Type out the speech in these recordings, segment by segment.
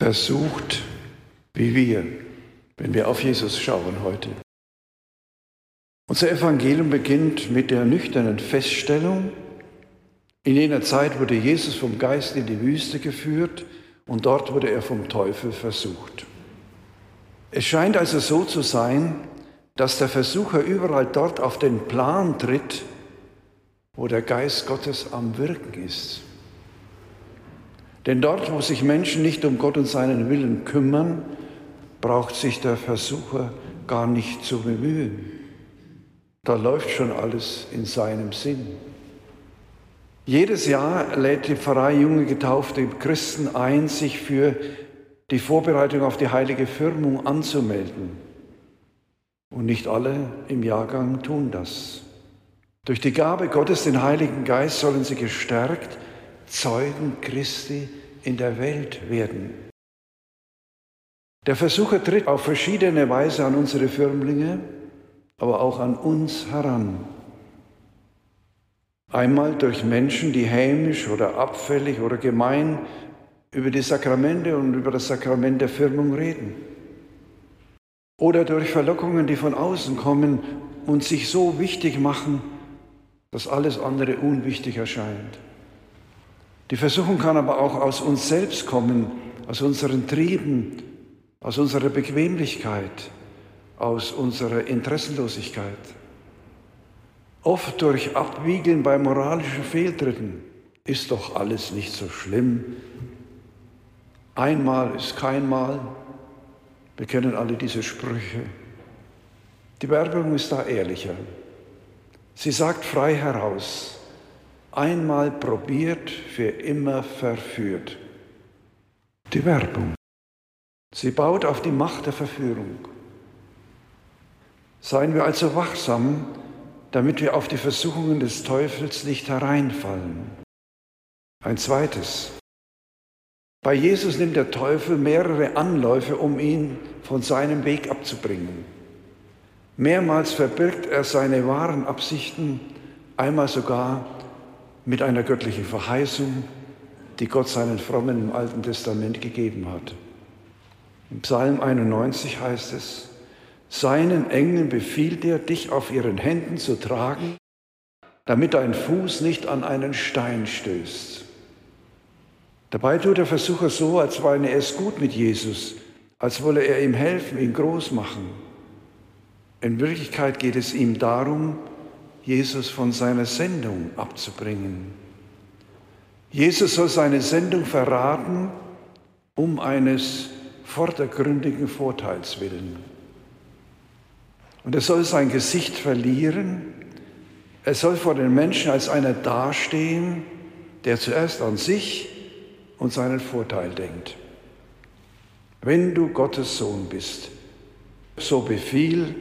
versucht wie wir, wenn wir auf Jesus schauen heute. Unser Evangelium beginnt mit der nüchternen Feststellung, in jener Zeit wurde Jesus vom Geist in die Wüste geführt und dort wurde er vom Teufel versucht. Es scheint also so zu sein, dass der Versucher überall dort auf den Plan tritt, wo der Geist Gottes am Wirken ist. Denn dort, wo sich Menschen nicht um Gott und seinen Willen kümmern, braucht sich der Versucher gar nicht zu bemühen. Da läuft schon alles in seinem Sinn. Jedes Jahr lädt die Pfarrei junge getaufte Christen ein, sich für die Vorbereitung auf die heilige Firmung anzumelden. Und nicht alle im Jahrgang tun das. Durch die Gabe Gottes, den Heiligen Geist, sollen sie gestärkt Zeugen Christi in der Welt werden. Der Versucher tritt auf verschiedene Weise an unsere Firmlinge, aber auch an uns heran. Einmal durch Menschen, die hämisch oder abfällig oder gemein über die Sakramente und über das Sakrament der Firmung reden. Oder durch Verlockungen, die von außen kommen und sich so wichtig machen, dass alles andere unwichtig erscheint. Die Versuchung kann aber auch aus uns selbst kommen, aus unseren Trieben, aus unserer Bequemlichkeit, aus unserer Interessenlosigkeit. Oft durch Abwiegeln bei moralischen Fehltritten ist doch alles nicht so schlimm. Einmal ist kein Mal. Wir kennen alle diese Sprüche. Die Werbung ist da ehrlicher. Sie sagt frei heraus, einmal probiert, für immer verführt. Die Werbung. Sie baut auf die Macht der Verführung. Seien wir also wachsam, damit wir auf die Versuchungen des Teufels nicht hereinfallen. Ein zweites. Bei Jesus nimmt der Teufel mehrere Anläufe, um ihn von seinem Weg abzubringen. Mehrmals verbirgt er seine wahren Absichten, einmal sogar mit einer göttlichen Verheißung, die Gott seinen Frommen im Alten Testament gegeben hat. Im Psalm 91 heißt es, seinen Engeln befiehlt er, dich auf ihren Händen zu tragen, damit dein Fuß nicht an einen Stein stößt. Dabei tut der Versucher so, als meine er es gut mit Jesus, als wolle er ihm helfen, ihn groß machen. In Wirklichkeit geht es ihm darum, Jesus von seiner Sendung abzubringen. Jesus soll seine Sendung verraten, um eines vordergründigen Vorteils willen. Und er soll sein Gesicht verlieren. Er soll vor den Menschen als einer dastehen, der zuerst an sich und seinen Vorteil denkt. Wenn du Gottes Sohn bist, so befiehl,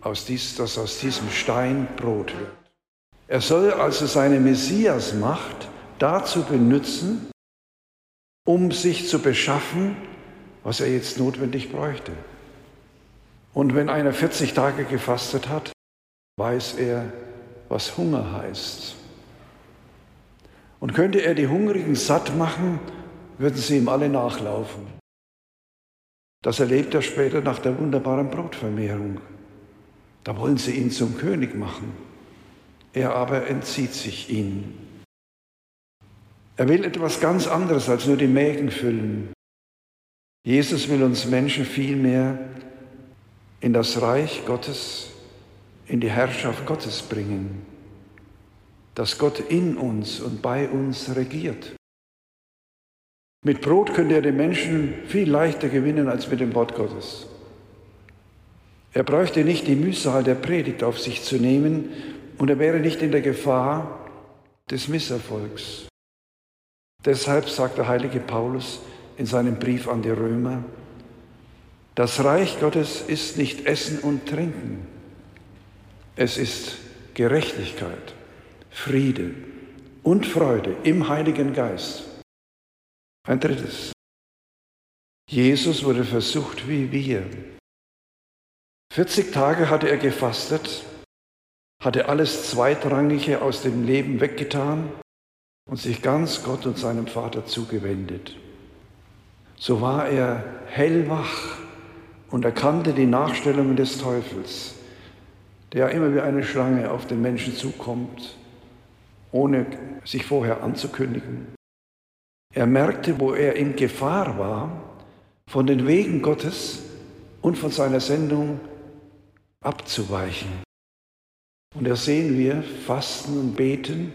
aus dies, dass aus diesem Stein Brot wird. Er soll also seine Messiasmacht dazu benutzen, um sich zu beschaffen, was er jetzt notwendig bräuchte. Und wenn einer 40 Tage gefastet hat, weiß er, was Hunger heißt. Und könnte er die Hungrigen satt machen, würden sie ihm alle nachlaufen. Das erlebt er später nach der wunderbaren Brotvermehrung. Da wollen sie ihn zum König machen. Er aber entzieht sich ihnen. Er will etwas ganz anderes als nur die Mägen füllen. Jesus will uns Menschen vielmehr in das Reich Gottes, in die Herrschaft Gottes bringen, dass Gott in uns und bei uns regiert. Mit Brot könnt ihr den Menschen viel leichter gewinnen als mit dem Wort Gottes. Er bräuchte nicht die Mühsal der Predigt auf sich zu nehmen und er wäre nicht in der Gefahr des Misserfolgs. Deshalb sagt der heilige Paulus in seinem Brief an die Römer, das Reich Gottes ist nicht Essen und Trinken. Es ist Gerechtigkeit, Friede und Freude im Heiligen Geist. Ein drittes. Jesus wurde versucht wie wir. 40 Tage hatte er gefastet, hatte alles Zweitrangige aus dem Leben weggetan und sich ganz Gott und seinem Vater zugewendet. so war er hellwach und erkannte die Nachstellungen des Teufels, der immer wie eine Schlange auf den Menschen zukommt, ohne sich vorher anzukündigen. Er merkte, wo er in Gefahr war, von den Wegen Gottes und von seiner Sendung abzuweichen. Und da sehen wir, Fasten und Beten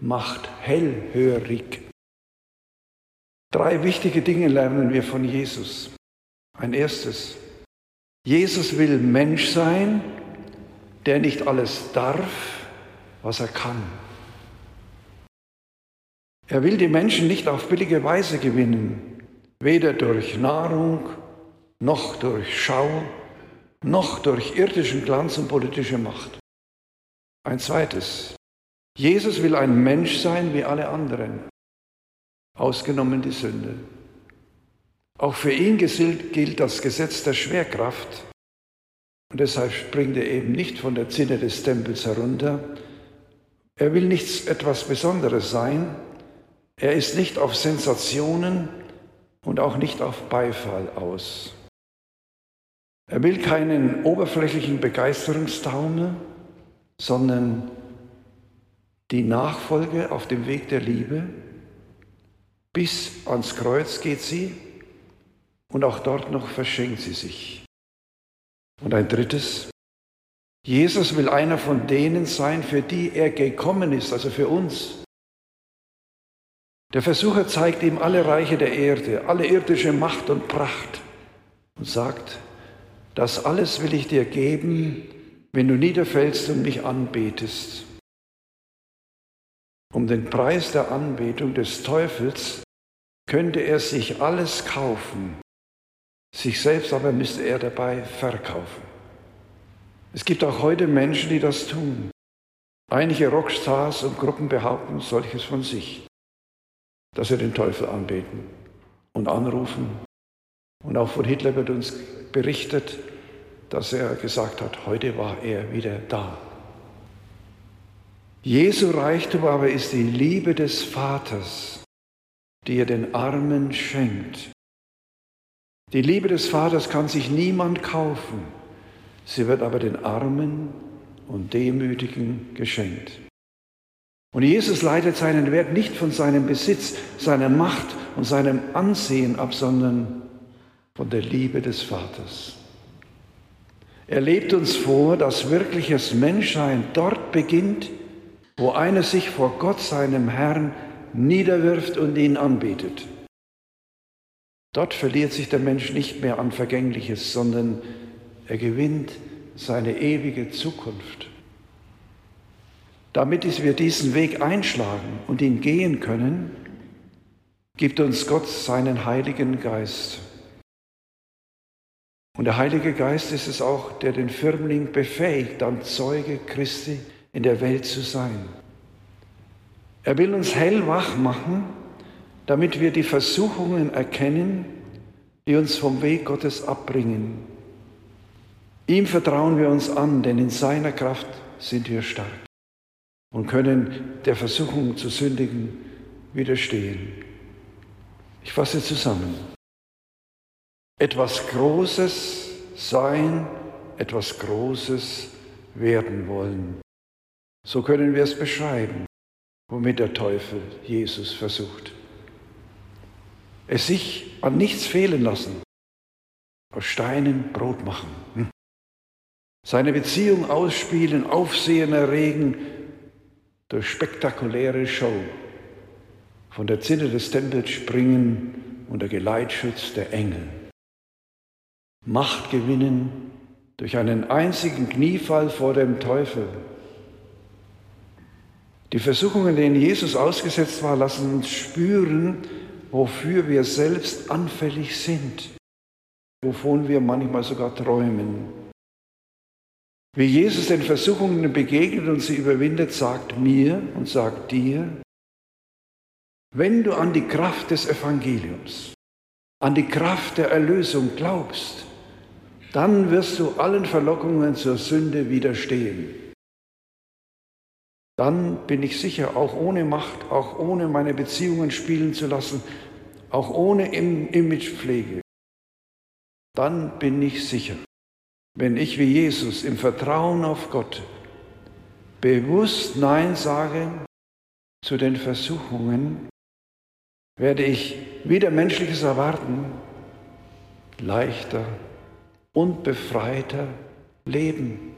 macht hellhörig. Drei wichtige Dinge lernen wir von Jesus. Ein erstes, Jesus will Mensch sein, der nicht alles darf, was er kann. Er will die Menschen nicht auf billige Weise gewinnen, weder durch Nahrung, noch durch Schau, noch durch irdischen Glanz und politische Macht. Ein zweites. Jesus will ein Mensch sein wie alle anderen, ausgenommen die Sünde. Auch für ihn gilt das Gesetz der Schwerkraft. Und deshalb springt er eben nicht von der Zinne des Tempels herunter. Er will nichts etwas Besonderes sein. Er ist nicht auf Sensationen und auch nicht auf Beifall aus. Er will keinen oberflächlichen Begeisterungstaumel, sondern die Nachfolge auf dem Weg der Liebe. Bis ans Kreuz geht sie und auch dort noch verschenkt sie sich. Und ein drittes, Jesus will einer von denen sein, für die er gekommen ist, also für uns. Der Versucher zeigt ihm alle Reiche der Erde, alle irdische Macht und Pracht und sagt, das alles will ich dir geben, wenn du niederfällst und mich anbetest. Um den Preis der Anbetung des Teufels könnte er sich alles kaufen, sich selbst aber müsste er dabei verkaufen. Es gibt auch heute Menschen, die das tun. Einige Rockstars und Gruppen behaupten solches von sich, dass sie den Teufel anbeten und anrufen. Und auch von Hitler wird uns berichtet, dass er gesagt hat, heute war er wieder da. Jesu Reichtum aber ist die Liebe des Vaters, die er den Armen schenkt. Die Liebe des Vaters kann sich niemand kaufen, sie wird aber den Armen und Demütigen geschenkt. Und Jesus leitet seinen Wert nicht von seinem Besitz, seiner Macht und seinem Ansehen ab, sondern von der Liebe des Vaters. Er lebt uns vor, dass wirkliches Menschsein dort beginnt, wo einer sich vor Gott, seinem Herrn, niederwirft und ihn anbetet. Dort verliert sich der Mensch nicht mehr an Vergängliches, sondern er gewinnt seine ewige Zukunft. Damit wir diesen Weg einschlagen und ihn gehen können, gibt uns Gott seinen Heiligen Geist. Und der Heilige Geist ist es auch, der den Firmling befähigt, dann Zeuge Christi in der Welt zu sein. Er will uns hellwach machen, damit wir die Versuchungen erkennen, die uns vom Weg Gottes abbringen. Ihm vertrauen wir uns an, denn in seiner Kraft sind wir stark und können der Versuchung zu sündigen widerstehen. Ich fasse zusammen etwas Großes sein, etwas Großes werden wollen. So können wir es beschreiben, womit der Teufel Jesus versucht. Es sich an nichts fehlen lassen, aus Steinen Brot machen. Hm? Seine Beziehung ausspielen, Aufsehen erregen durch spektakuläre Show. Von der Zinne des Tempels springen unter Geleitschutz der Engel. Macht gewinnen durch einen einzigen Kniefall vor dem Teufel. Die Versuchungen, denen Jesus ausgesetzt war, lassen uns spüren, wofür wir selbst anfällig sind, wovon wir manchmal sogar träumen. Wie Jesus den Versuchungen begegnet und sie überwindet, sagt mir und sagt dir, wenn du an die Kraft des Evangeliums, an die Kraft der Erlösung glaubst, dann wirst du allen Verlockungen zur Sünde widerstehen. Dann bin ich sicher, auch ohne Macht, auch ohne meine Beziehungen spielen zu lassen, auch ohne Imagepflege, dann bin ich sicher, wenn ich wie Jesus im Vertrauen auf Gott bewusst Nein sage zu den Versuchungen, werde ich wieder menschliches Erwarten leichter und befreiter leben.